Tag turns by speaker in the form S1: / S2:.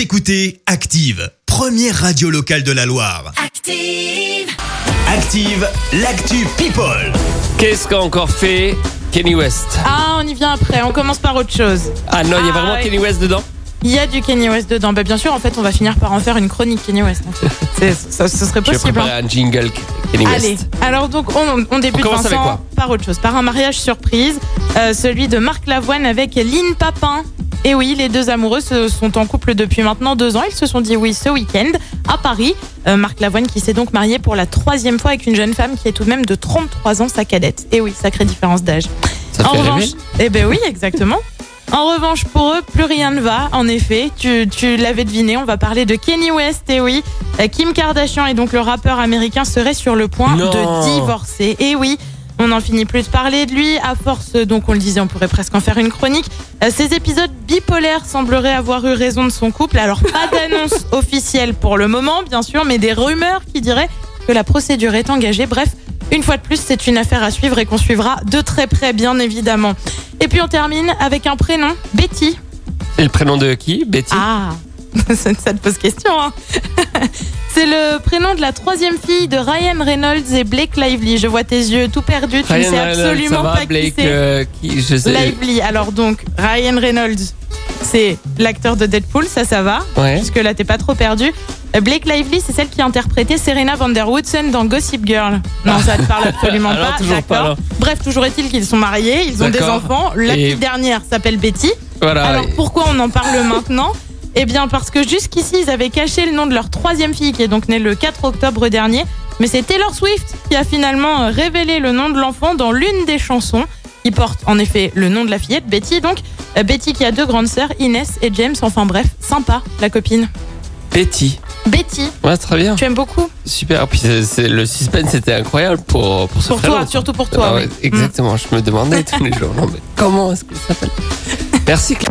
S1: Vous écoutez Active, première radio locale de la Loire.
S2: Active.
S1: Active, l'actu People.
S3: Qu'est-ce qu'a encore fait Kenny West?
S4: Ah, on y vient après, on commence par autre chose.
S3: Ah non, il y a
S4: Ah,
S3: vraiment
S4: ouais.
S3: Kenny West dedans?
S4: Il y a du Kanye West dedans. Bah, bien sûr, en fait, on va finir par en faire une chronique Kanye West. C'est- ça, ce serait
S3: Je vais
S4: possible. hein.
S3: préparer un jingle Kenny West.
S4: Allez, alors donc on, on débute
S3: On commence avec
S4: Vincent,
S3: quoi?
S4: par autre chose, par un mariage surprise, euh, celui de Marc Lavoine avec Lynn Papin. Et oui, les deux amoureux se- sont en couple depuis maintenant deux ans. Ils se sont dit oui ce week-end à Paris. Euh, Marc Lavoine qui s'est donc marié pour la troisième fois avec une jeune femme qui est tout de même de 33 ans, sa cadette. Et oui, sacrée différence d'âge.
S3: Ça
S4: En
S3: fait
S4: revanche, eh ben oui, exactement. En revanche, pour eux, plus rien ne va. En effet, tu, tu l'avais deviné, on va parler de Kenny West. Et oui, Euh, Kim Kardashian et donc le rappeur américain serait sur le point
S3: Non.
S4: de divorcer. Et oui. On n'en finit plus de parler de lui. À force, donc on le disait, on pourrait presque en faire une chronique. Euh, Ces épisodes bipolaires sembleraient avoir eu raison de son couple. Alors pas d'annonce officielle pour le moment, bien sûr, mais des rumeurs qui diraient que la procédure est engagée. Bref, une fois de plus, c'est une affaire à suivre et qu'on suivra de très près, bien évidemment. Et puis on termine avec un prénom, Betty.
S3: C'est le prénom de qui? Betty?
S4: Ah, ça ça te pose question. Hein prénom de la troisième fille de Ryan Reynolds et Blake Lively. Je vois tes yeux tout perdus, tu ne sais
S3: Reynolds,
S4: absolument
S3: va,
S4: pas
S3: Blake,
S4: qui c'est.
S3: euh, qui Je sais.
S4: Lively. Alors donc, Ryan Reynolds, c'est l'acteur de Deadpool, ça, ça va.
S3: Ouais.
S4: Puisque là, t'es pas trop perdu. Euh, Blake Lively, c'est celle qui a interprété Serena Van Der Woodsen dans Gossip Girl. Non, ça te parle absolument
S3: Alors,
S4: pas.
S3: toujours pas,
S4: D'accord.
S3: alors.
S4: Bref, toujours est-il qu'ils sont mariés, ils ont des
S3: D'accord.
S4: enfants. La
S3: Et-
S4: petite dernière s'appelle Betty.
S3: Voilà.
S4: Alors pourquoi on en parle maintenant? Eh bien parce que jusqu'ici ils avaient caché le nom de leur troisième fille qui est donc née le 4 octobre dernier. Mais c'est Taylor Swift qui a finalement euh, révélé le nom de l'enfant dans l'une des chansons. qui porte en effet le nom de la fillette, Betty. Donc euh, Betty qui a deux grandes sœurs, Inès et James. Enfin bref, sympa la copine.
S3: Betty.
S4: Betty,
S3: Ouais, très bien.
S4: tu aimes beaucoup?
S3: Super. Puis c'est- c'est- le suspense était incroyable pour, pour ce
S4: Pour toi, surtout pour toi.
S3: Ah
S4: oui.
S3: exactement. Je me demandais tous les jours. Non, mais comment est-ce que ça s'appelle? Merci. Claire.